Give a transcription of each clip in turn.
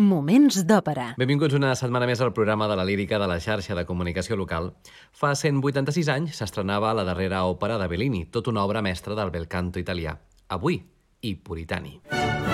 Moments d'òpera. Benvinguts una setmana més al programa de la lírica de la xarxa de comunicació local. Fa 186 anys s'estrenava la darrera òpera de Bellini, tot una obra mestra del bel canto italià. Avui, i Puritani. I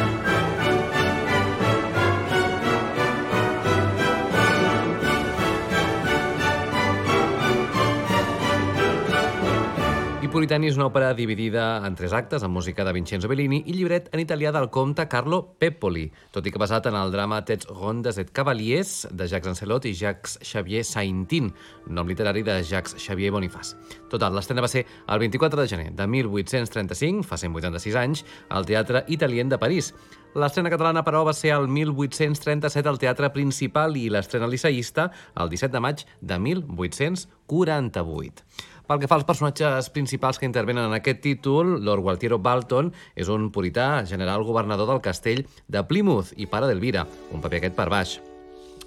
Puritani és una òpera dividida en tres actes, amb música de Vincenzo Bellini i llibret en italià del comte Carlo Peppoli, tot i que basat en el drama Tets rondes et cavaliers de Jacques Ancelot i Jacques Xavier Saintin, nom literari de Jacques Xavier Bonifaz. Total, l'estrena va ser el 24 de gener de 1835, fa 186 anys, al Teatre Italien de París. L'estrena catalana, però, va ser el 1837 al Teatre Principal i l'estrena liceïsta el 17 de maig de 1848. Pel que fa als personatges principals que intervenen en aquest títol, Lord Gualtiero Balton és un purità general governador del castell de Plymouth i pare d'Elvira, un paper aquest per baix.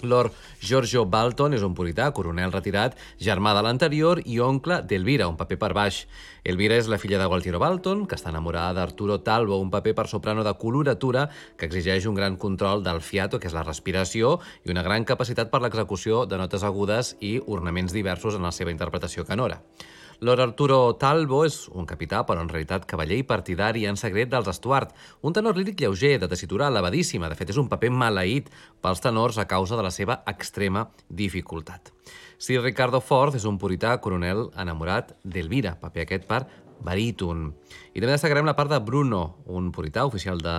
Lord Giorgio Balton és un purità, coronel retirat, germà de l'anterior i oncle d'Elvira, un paper per baix. Elvira és la filla de Gualtiero Balton, que està enamorada d'Arturo Talbo, un paper per soprano de coloratura que exigeix un gran control del fiato, que és la respiració, i una gran capacitat per l'execució de notes agudes i ornaments diversos en la seva interpretació canora. Lord Arturo Talbo és un capità, però en realitat cavaller i partidari en secret dels Stuart, un tenor líric lleuger, de tessitura elevadíssima, de fet és un paper maleït pels tenors a causa de la seva extrema dificultat. Sir Ricardo Ford és un purità coronel enamorat d'Elvira, paper aquest per baríton. I també destacarem la part de Bruno, un purità, oficial de,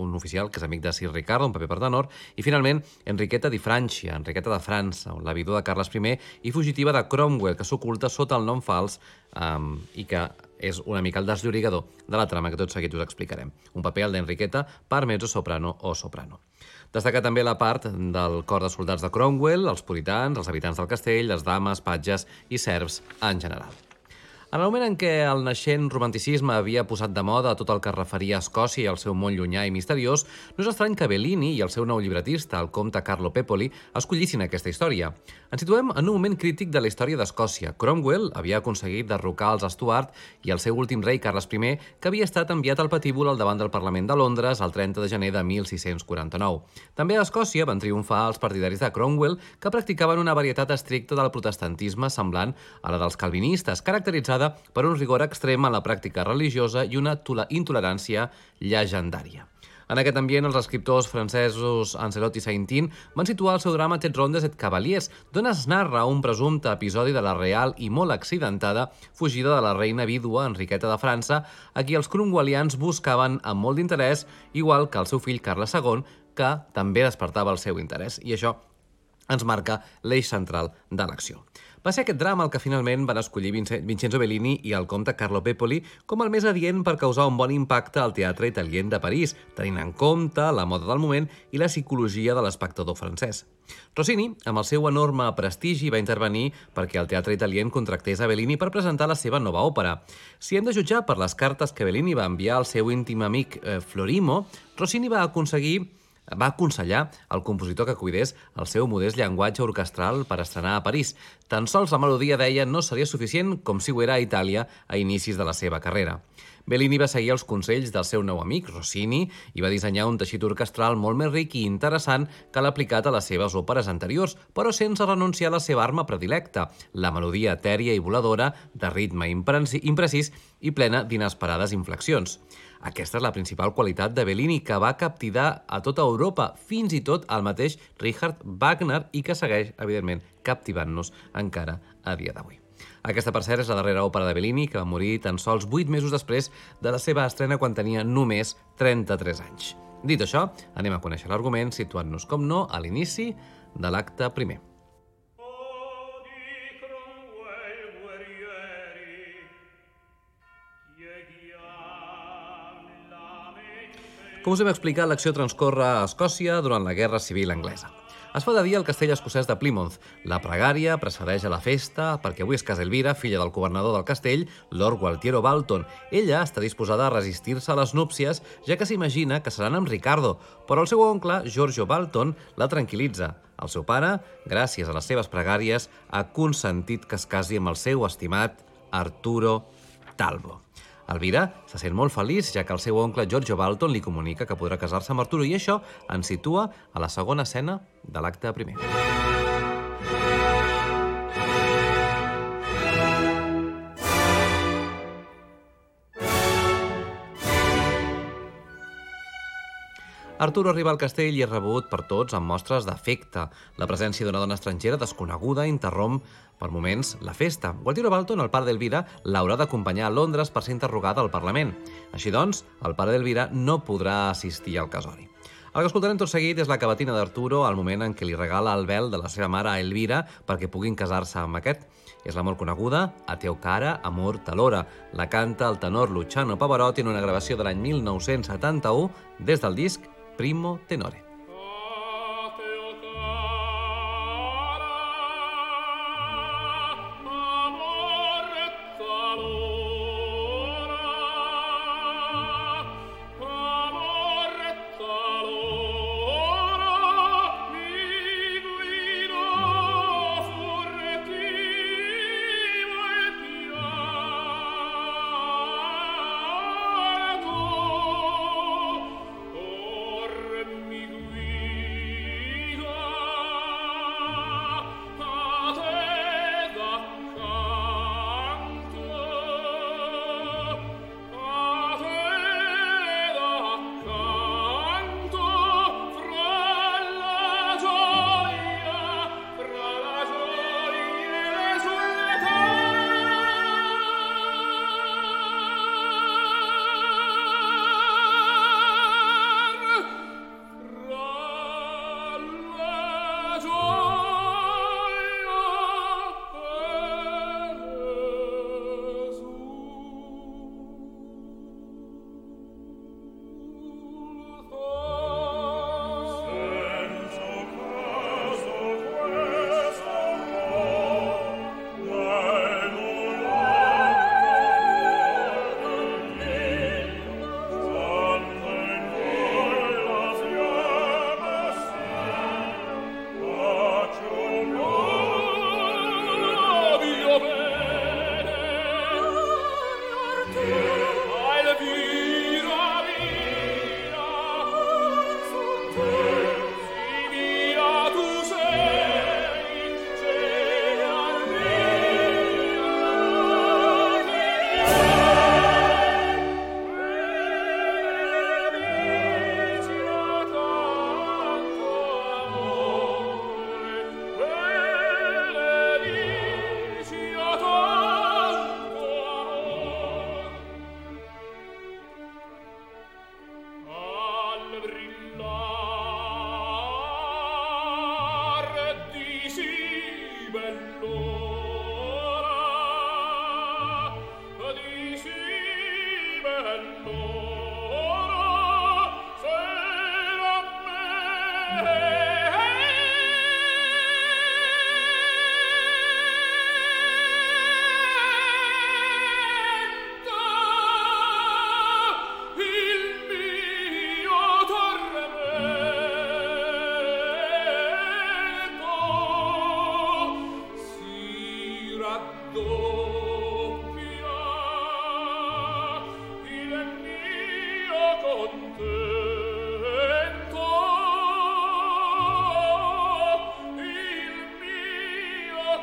un oficial que és amic de Sir Ricardo, un paper per tenor, i finalment Enriqueta di Francia, Enriqueta de França, la vídua de Carles I i fugitiva de Cromwell, que s'oculta sota el nom fals um, i que és una mica el desllorigador de la trama que tot seguit us explicarem. Un paper, el d'Enriqueta, per mezzo soprano o soprano. Destaca també la part del cor de soldats de Cromwell, els puritans, els habitants del castell, les dames, patges i serfs en general. En el moment en què el naixent romanticisme havia posat de moda tot el que referia a Escòcia i al seu món llunyà i misteriós, no és estrany que Bellini i el seu nou llibretista, el comte Carlo Peppoli, escollissin aquesta història. Ens situem en un moment crític de la història d'Escòcia. Cromwell havia aconseguit derrocar els Stuart i el seu últim rei, Carles I, que havia estat enviat al patíbul al davant del Parlament de Londres el 30 de gener de 1649. També a Escòcia van triomfar els partidaris de Cromwell, que practicaven una varietat estricta del protestantisme semblant a la dels calvinistes, caracteritzada per un rigor extrem en la pràctica religiosa i una intolerància llegendària. En aquest ambient, els escriptors francesos Ancelot i Saintin van situar el seu drama Tet rondes et cavaliers, d'on es narra un presumpte episodi de la real i molt accidentada fugida de la reina vídua Enriqueta de França, a qui els cromwellians buscaven amb molt d'interès, igual que el seu fill Carles II, que també despertava el seu interès. I això ens marca l'eix central de l'acció. Va ser aquest drama el que finalment van escollir Vincenzo Bellini i el comte Carlo Peppoli com el més adient per causar un bon impacte al teatre italien de París, tenint en compte la moda del moment i la psicologia de l'espectador francès. Rossini, amb el seu enorme prestigi, va intervenir perquè el teatre italien contractés a Bellini per presentar la seva nova òpera. Si hem de jutjar per les cartes que Bellini va enviar al seu íntim amic eh, Florimo, Rossini va aconseguir va aconsellar al compositor que cuidés el seu modest llenguatge orquestral per estrenar a París. Tan sols la melodia, deia, no seria suficient com si ho era a Itàlia a inicis de la seva carrera. Bellini va seguir els consells del seu nou amic, Rossini, i va dissenyar un teixit orquestral molt més ric i interessant que l'ha aplicat a les seves òperes anteriors, però sense renunciar a la seva arma predilecta, la melodia etèria i voladora, de ritme imprecís i plena d'inesperades inflexions. Aquesta és la principal qualitat de Bellini, que va captivar a tota Europa, fins i tot al mateix Richard Wagner, i que segueix, evidentment, captivant-nos encara a dia d'avui. Aquesta, per cert, és la darrera òpera de Bellini, que va morir tan sols 8 mesos després de la seva estrena quan tenia només 33 anys. Dit això, anem a conèixer l'argument situant-nos, com no, a l'inici de l'acte primer. Com us hem explicat, l'acció transcorre a Escòcia durant la Guerra Civil Anglesa. Es fa de dia al castell escocès de Plymouth. La pregària precedeix a la festa perquè avui és casa Elvira, filla del governador del castell, Lord Gualtiero Balton. Ella està disposada a resistir-se a les núpcies, ja que s'imagina que seran amb Ricardo, però el seu oncle, Giorgio Balton, la tranquil·litza. El seu pare, gràcies a les seves pregàries, ha consentit que es casi amb el seu estimat Arturo Talbo. Elvira se sent molt feliç, ja que el seu oncle Giorgio Balton li comunica que podrà casar-se amb Arturo i això ens situa a la segona escena de l'acte primer. Arturo arriba al castell i és rebut per tots amb mostres d'afecte. La presència d'una dona estrangera desconeguda interromp per moments la festa. Gualtiero Balton, el pare d'Elvira, l'haurà d'acompanyar a Londres per ser interrogat al Parlament. Així doncs, el pare d'Elvira no podrà assistir al casori. El que escoltarem tot seguit és la cavatina d'Arturo al moment en què li regala el vel de la seva mare a Elvira perquè puguin casar-se amb aquest. És la molt coneguda A teu cara, amor talora. La canta el tenor Luciano Pavarotti en una gravació de l'any 1971 des del disc primo tenore.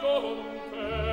oh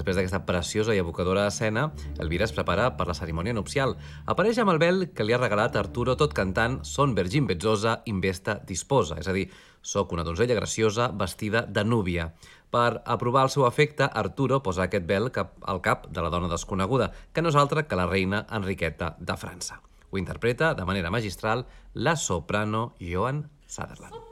Després d'aquesta preciosa i evocadora escena, Elvira es prepara per la cerimònia nupcial. Apareix amb el vel que li ha regalat Arturo tot cantant Son Vergin Bezzosa investa disposa, és a dir, soc una donzella graciosa vestida de núvia. Per aprovar el seu efecte, Arturo posa aquest vel cap al cap de la dona desconeguda, que no és altra que la reina Enriqueta de França. Ho interpreta de manera magistral la soprano Joan Sutherland.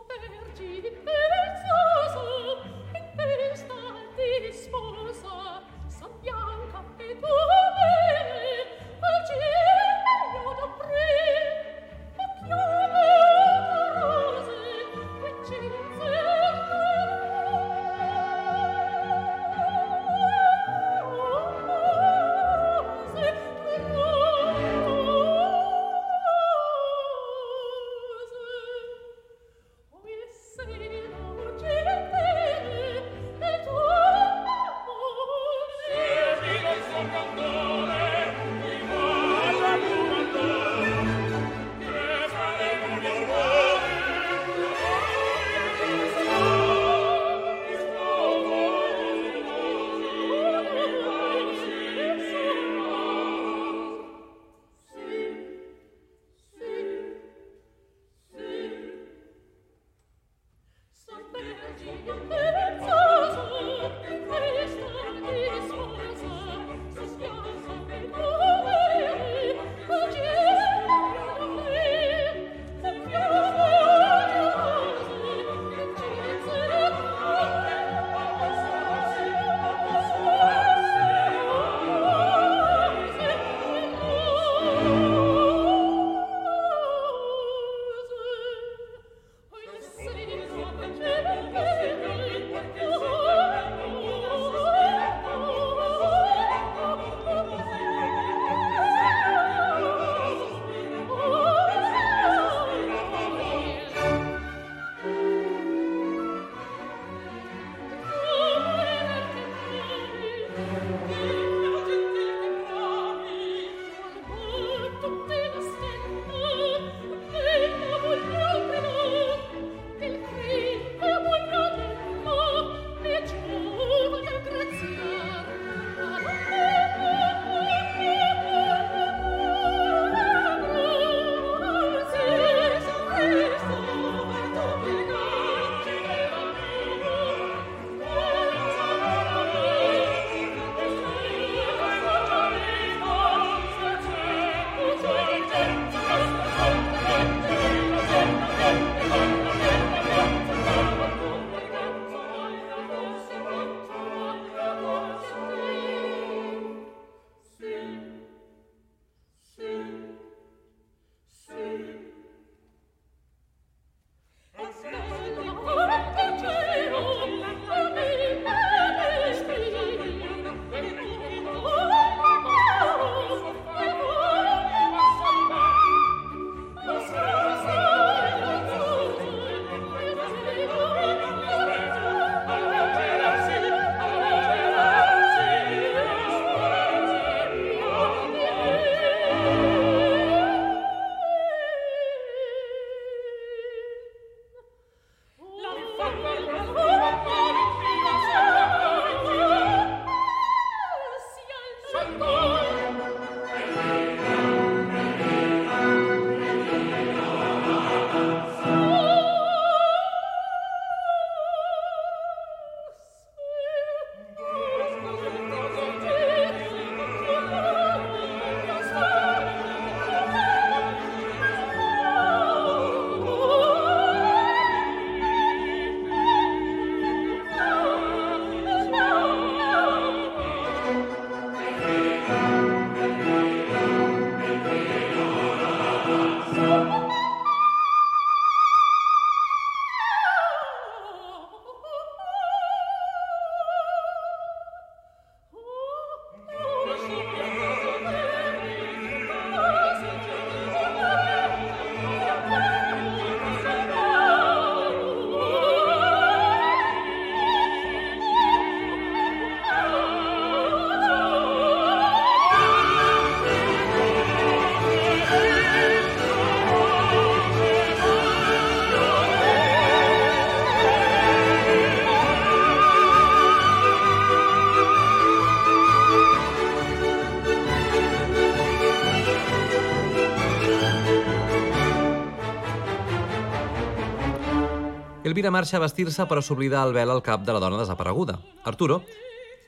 Elvira marxa a vestir-se però s'oblida el vel al cap de la dona desapareguda. Arturo,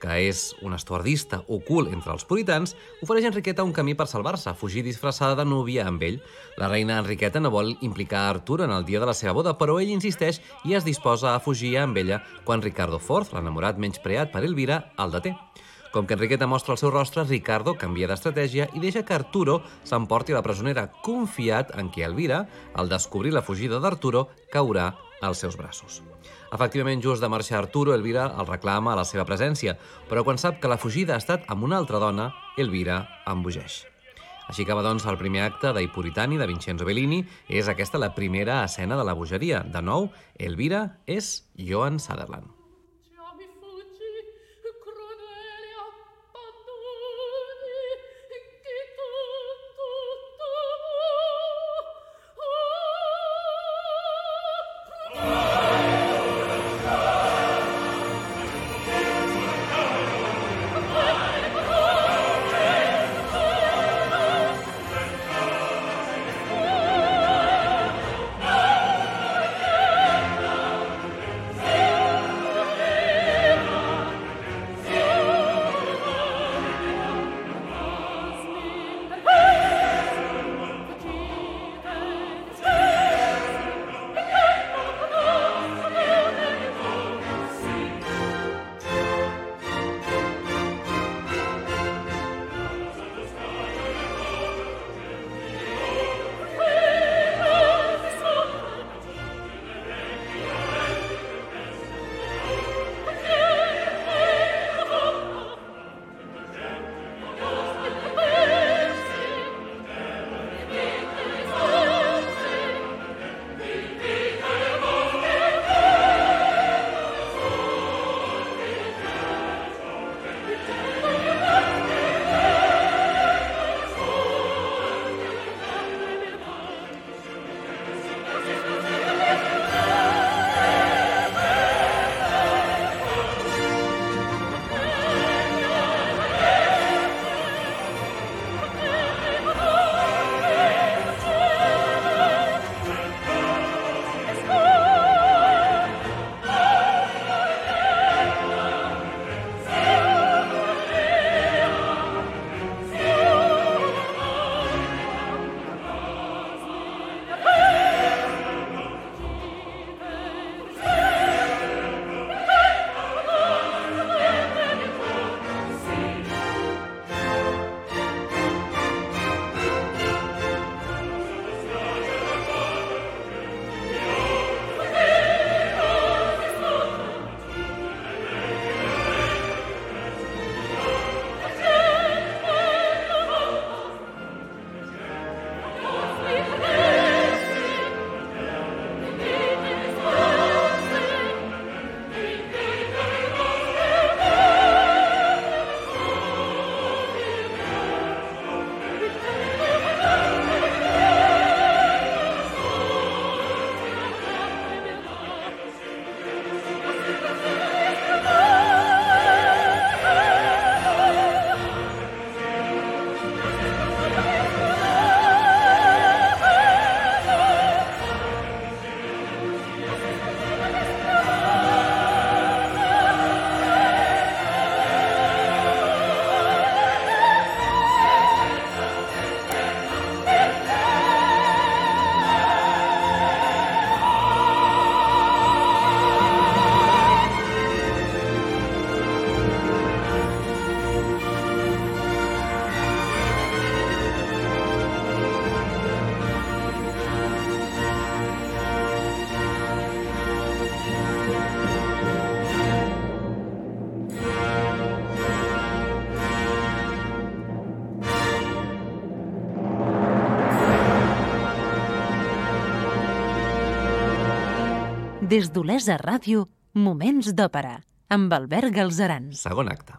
que és un estuardista ocult entre els puritans, ofereix a Enriqueta un camí per salvar-se, fugir disfressada de núvia amb ell. La reina Enriqueta no vol implicar a Arturo en el dia de la seva boda, però ell insisteix i es disposa a fugir amb ella quan Ricardo Forth, l'enamorat menyspreat per Elvira, el deté. Com que Enriqueta mostra el seu rostre, Ricardo canvia d'estratègia i deixa que Arturo s'emporti la presonera, confiat en que Elvira, al descobrir la fugida d'Arturo, caurà als seus braços. Efectivament, just de marxar Arturo, Elvira el reclama a la seva presència, però quan sap que la fugida ha estat amb una altra dona, Elvira embogeix. Així acaba, doncs, el primer acte d'I Puritani de Vincenzo Bellini. És aquesta la primera escena de la bogeria. De nou, Elvira és Joan Sutherland. Des d'Olesa Ràdio, Moments d'Òpera, amb Albert Galzeran. Segon acte.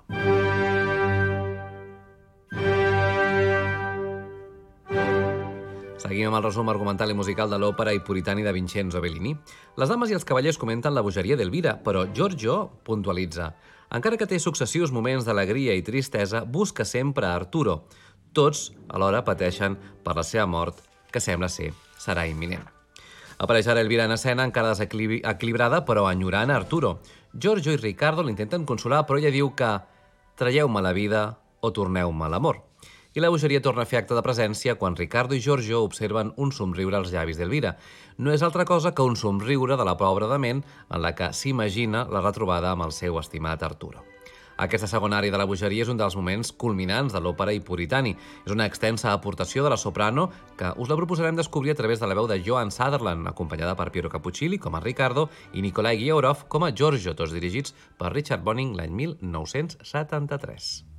Seguim amb el resum argumental i musical de l'òpera i puritani de Vincenzo Bellini. Les dames i els cavallers comenten la bogeria d'Elvira, però Giorgio puntualitza. Encara que té successius moments d'alegria i tristesa, busca sempre Arturo. Tots, alhora, pateixen per la seva mort, que sembla ser serà imminent. Apareix ara Elvira en escena, encara desequilibrada, però enyorant Arturo. Giorgio i Ricardo l'intenten consolar, però ella diu que traieu-me la vida o torneu-me l'amor. I la bogeria torna a fer acte de presència quan Ricardo i Giorgio observen un somriure als llavis d'Elvira. No és altra cosa que un somriure de la pobra de ment en la que s'imagina la retrobada amb el seu estimat Arturo. Aquesta segona àrea de la bogeria és un dels moments culminants de l'òpera i puritani. És una extensa aportació de la soprano que us la proposarem descobrir a través de la veu de Joan Sutherland, acompanyada per Piero Cappuccilli com a Ricardo i Nikolai Giorov com a Giorgio, tots dirigits per Richard Bonning l'any 1973.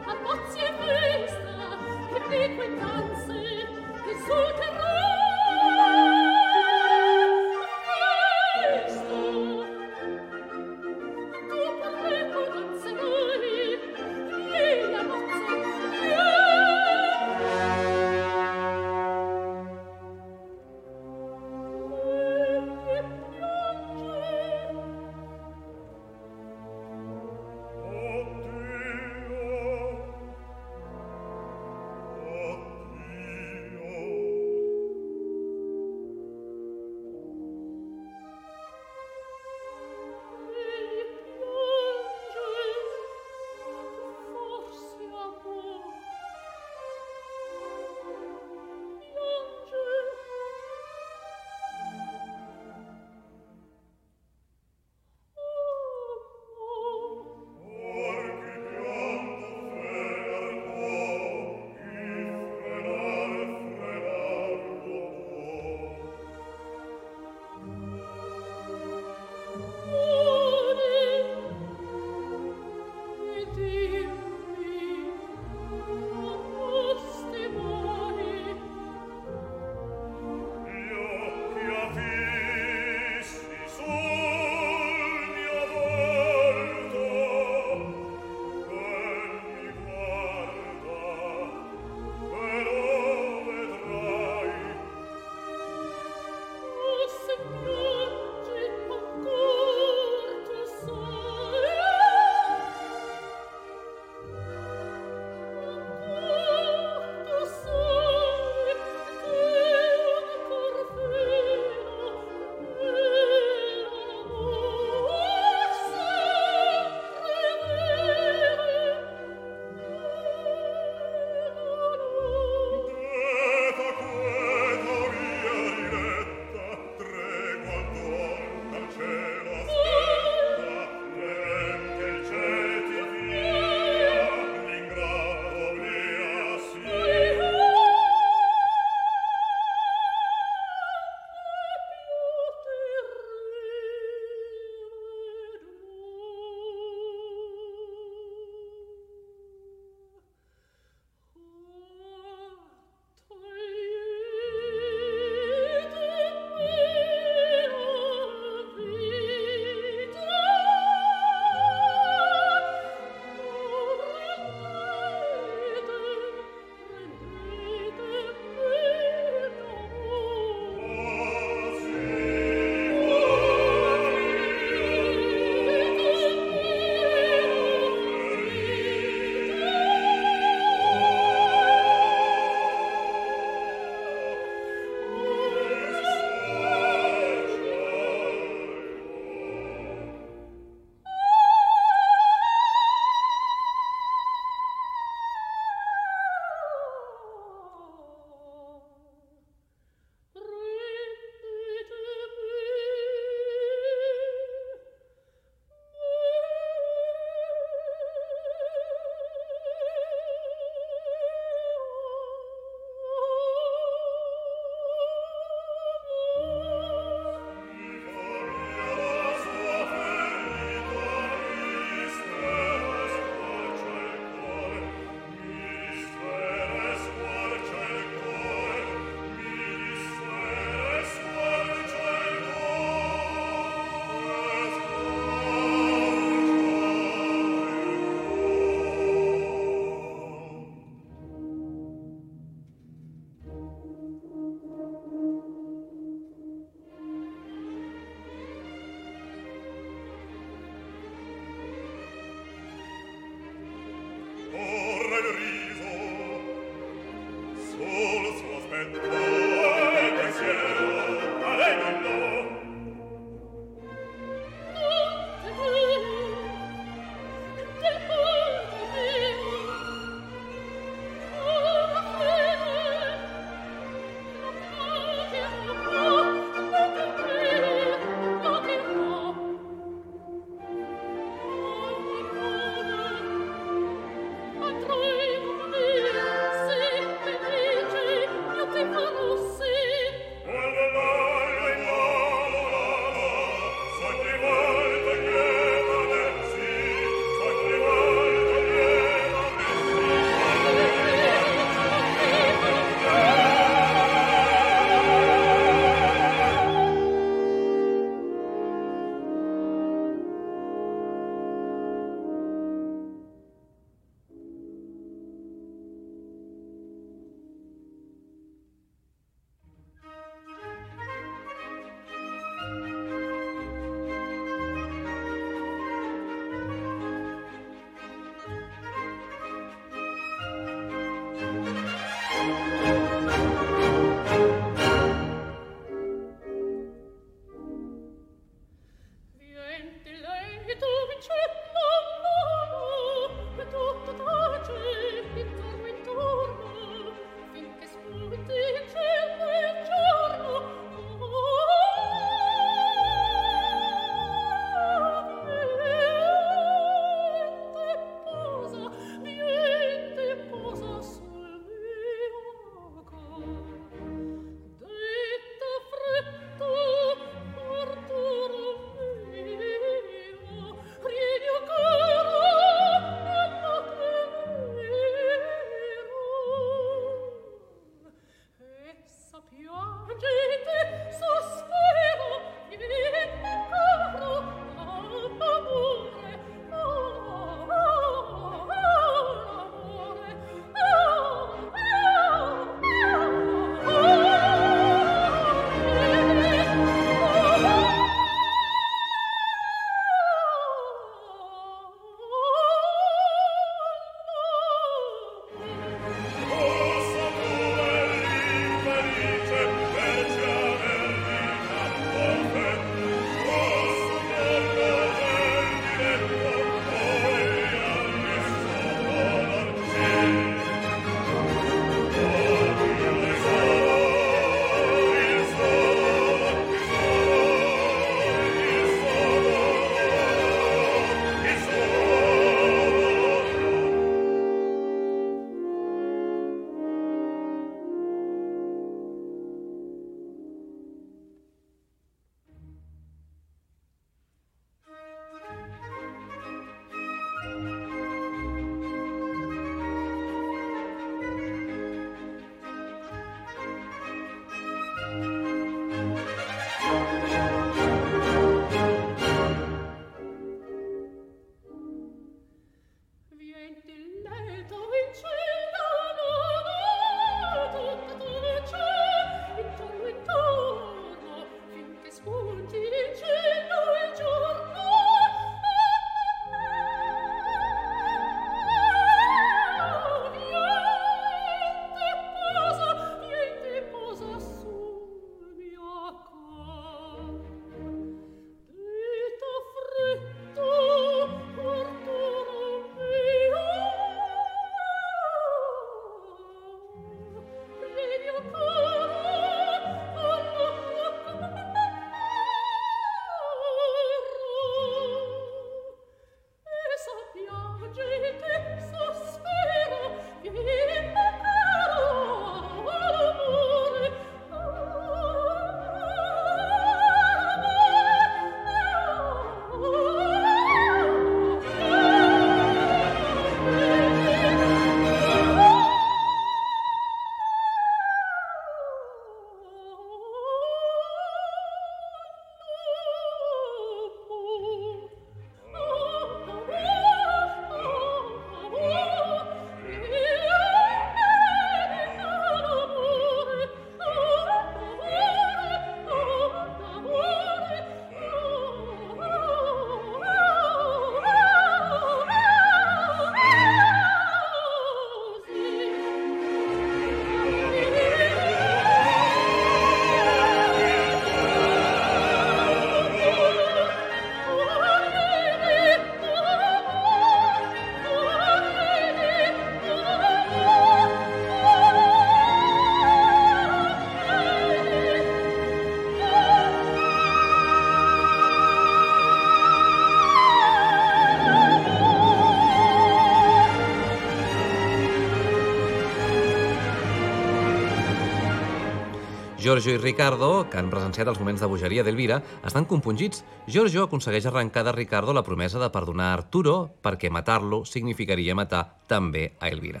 Giorgio i Ricardo, que han presenciat els moments de bogeria d'Elvira, estan compungits. Giorgio aconsegueix arrencar de Ricardo la promesa de perdonar Arturo perquè matar-lo significaria matar també a Elvira.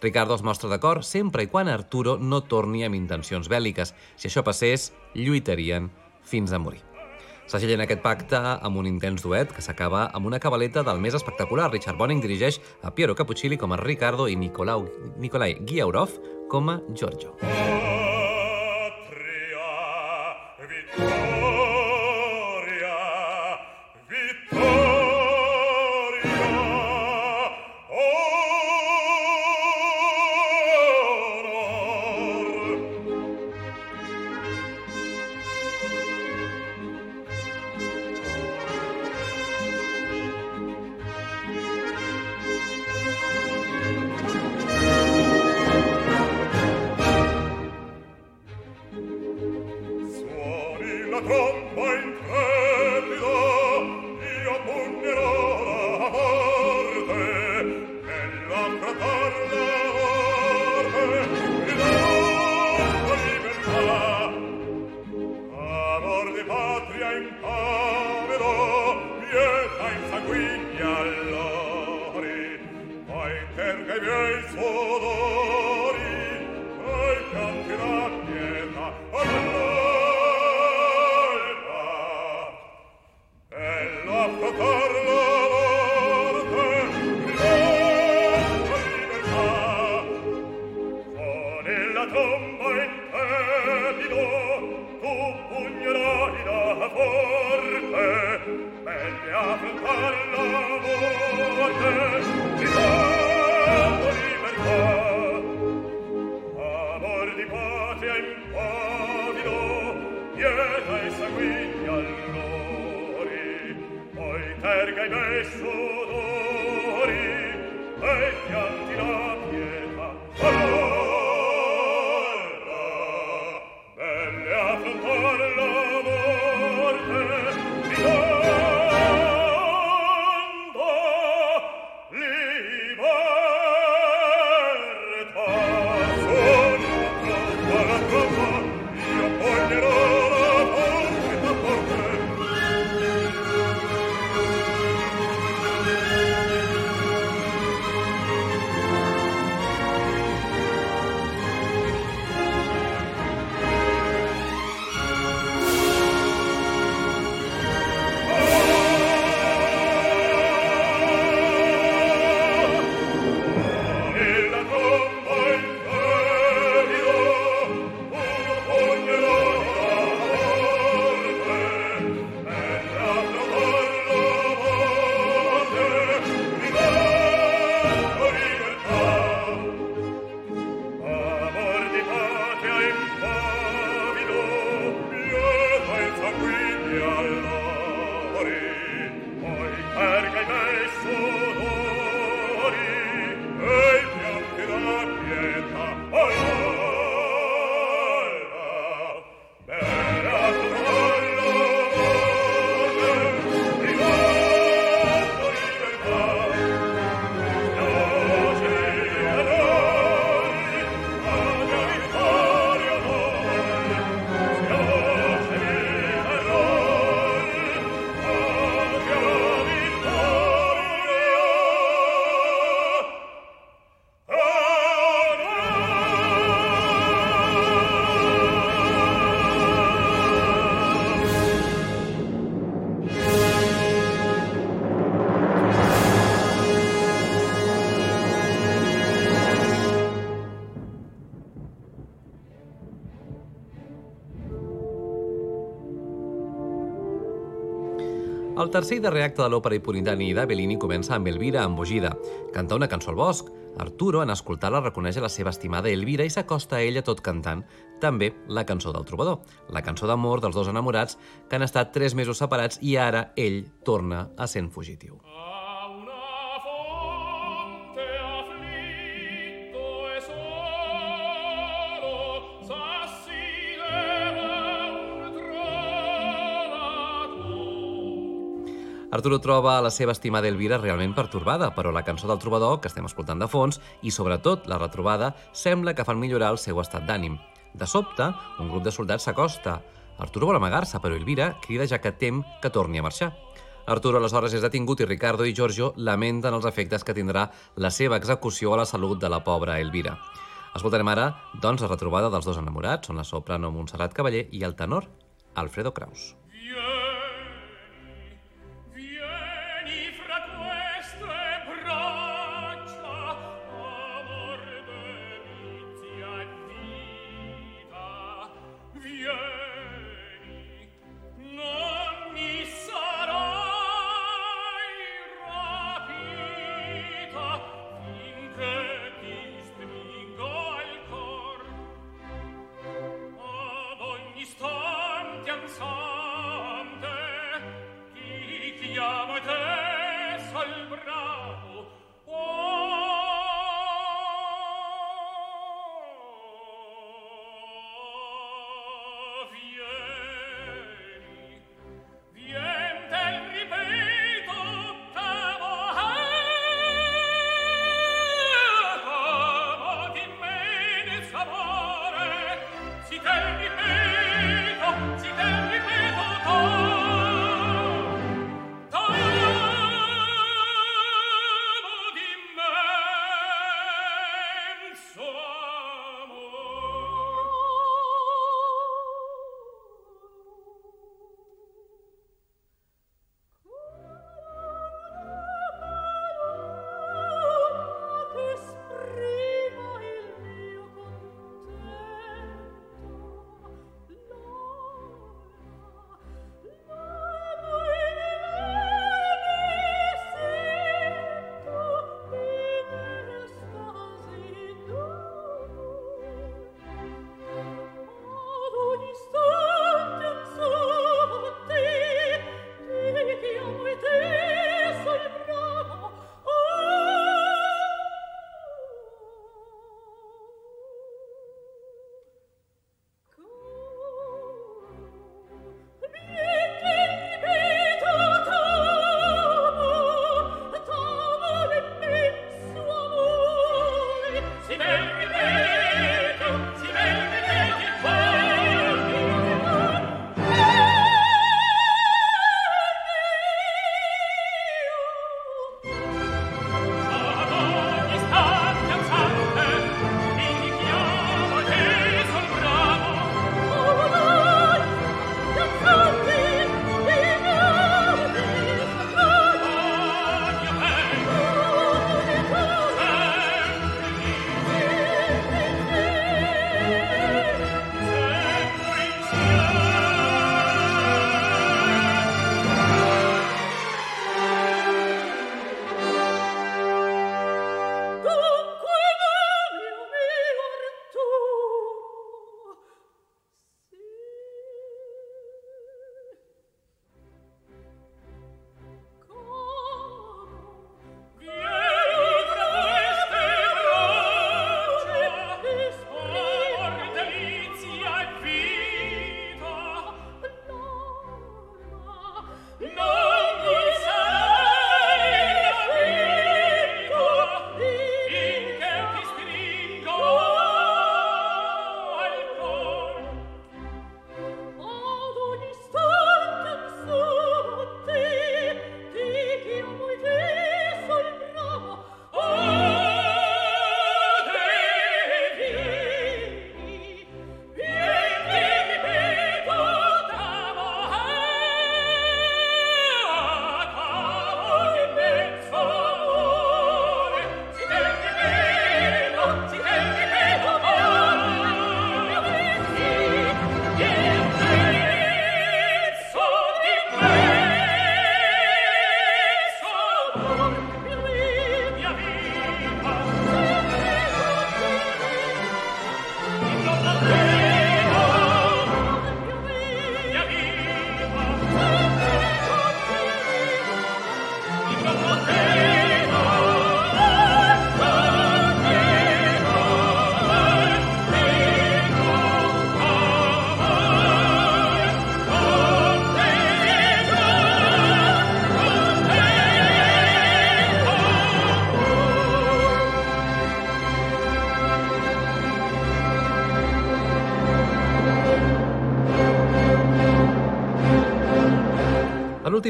Ricardo es mostra d'acord sempre i quan Arturo no torni amb intencions bèl·liques. Si això passés, lluitarien fins a morir. Segellen aquest pacte amb un intens duet que s'acaba amb una cabaleta del més espectacular. Richard Bonning dirigeix a Piero Cappuccilli com a Ricardo i Nicolau, Nikolai Giaurov com a Giorgio. El tercer i darrer acte de l'òpera Ipuritani de Bellini comença amb Elvira embogida. Canta una cançó al bosc. Arturo, en escoltar-la, reconeix la seva estimada Elvira i s'acosta a ella tot cantant. També la cançó del trobador, la cançó d'amor dels dos enamorats que han estat tres mesos separats i ara ell torna a ser fugitiu. A Arturo troba la seva estimada Elvira realment pertorbada, però la cançó del trobador, que estem escoltant de fons, i sobretot la retrobada, sembla que fan millorar el seu estat d'ànim. De sobte, un grup de soldats s'acosta. Arturo vol amagar-se, però Elvira crida ja que tem que torni a marxar. Arturo aleshores és detingut i Ricardo i Giorgio lamenten els efectes que tindrà la seva execució a la salut de la pobra Elvira. Escoltarem ara, doncs, la retrobada dels dos enamorats, són la soprano Montserrat Cavaller i el tenor Alfredo Kraus.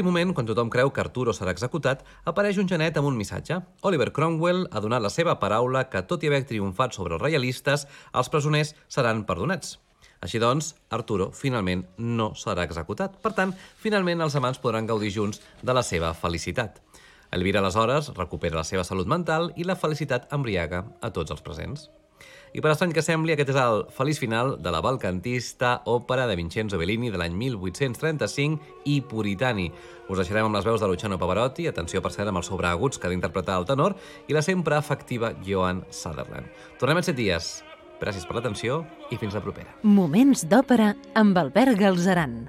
L'últim moment, quan tothom creu que Arturo serà executat, apareix un genet amb un missatge. Oliver Cromwell ha donat la seva paraula que, tot i haver triomfat sobre els reialistes, els presoners seran perdonats. Així doncs, Arturo finalment no serà executat. Per tant, finalment els amants podran gaudir junts de la seva felicitat. Elvira, aleshores, recupera la seva salut mental i la felicitat embriaga a tots els presents. I per estrany que sembli, aquest és el feliç final de la balcantista òpera de Vincenzo Bellini de l'any 1835 i Puritani. Us deixarem amb les veus de Luciano Pavarotti, atenció per cert amb els sobreaguts que ha d'interpretar el tenor, i la sempre efectiva Joan Sutherland. Tornem en set dies. Gràcies per l'atenció i fins la propera. Moments d'òpera amb Albert Galzeran.